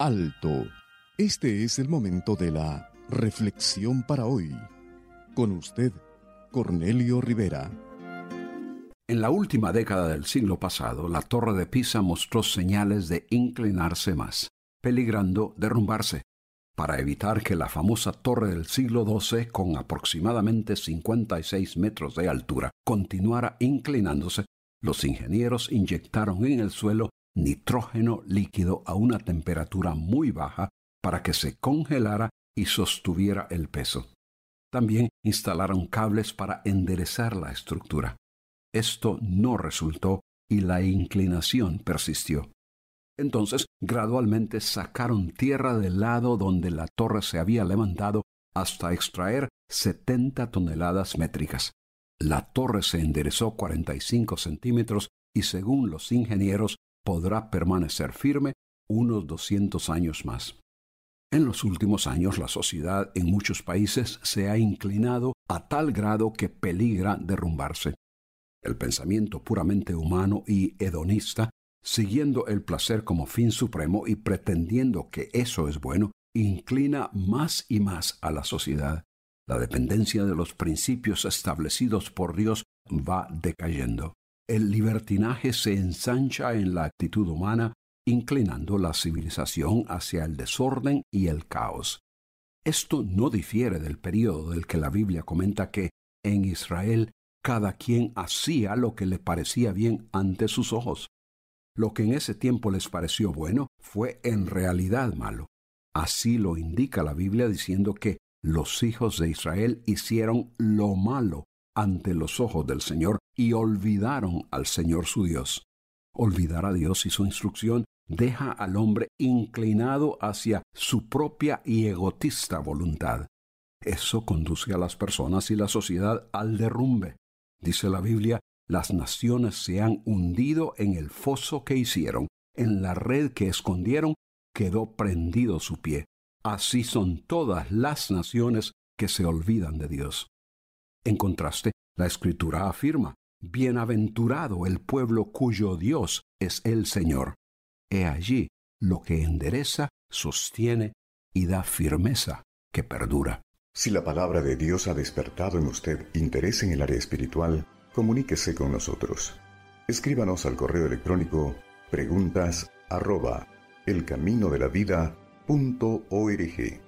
Alto. Este es el momento de la reflexión para hoy. Con usted, Cornelio Rivera. En la última década del siglo pasado, la torre de Pisa mostró señales de inclinarse más, peligrando derrumbarse. Para evitar que la famosa torre del siglo XII, con aproximadamente 56 metros de altura, continuara inclinándose, los ingenieros inyectaron en el suelo nitrógeno líquido a una temperatura muy baja para que se congelara y sostuviera el peso. También instalaron cables para enderezar la estructura. Esto no resultó y la inclinación persistió. Entonces, gradualmente sacaron tierra del lado donde la torre se había levantado hasta extraer 70 toneladas métricas. La torre se enderezó 45 centímetros y según los ingenieros podrá permanecer firme unos 200 años más. En los últimos años la sociedad en muchos países se ha inclinado a tal grado que peligra derrumbarse. El pensamiento puramente humano y hedonista, siguiendo el placer como fin supremo y pretendiendo que eso es bueno, inclina más y más a la sociedad. La dependencia de los principios establecidos por Dios va decayendo. El libertinaje se ensancha en la actitud humana inclinando la civilización hacia el desorden y el caos. Esto no difiere del período del que la Biblia comenta que en Israel cada quien hacía lo que le parecía bien ante sus ojos. Lo que en ese tiempo les pareció bueno fue en realidad malo. Así lo indica la Biblia diciendo que los hijos de Israel hicieron lo malo ante los ojos del Señor y olvidaron al Señor su Dios. Olvidar a Dios y su instrucción deja al hombre inclinado hacia su propia y egotista voluntad. Eso conduce a las personas y la sociedad al derrumbe. Dice la Biblia, las naciones se han hundido en el foso que hicieron, en la red que escondieron, quedó prendido su pie. Así son todas las naciones que se olvidan de Dios. En contraste, la Escritura afirma, Bienaventurado el pueblo cuyo Dios es el Señor. He allí lo que endereza, sostiene y da firmeza que perdura. Si la palabra de Dios ha despertado en usted interés en el área espiritual, comuníquese con nosotros. Escríbanos al correo electrónico preguntas arroba elcaminodelavida.org.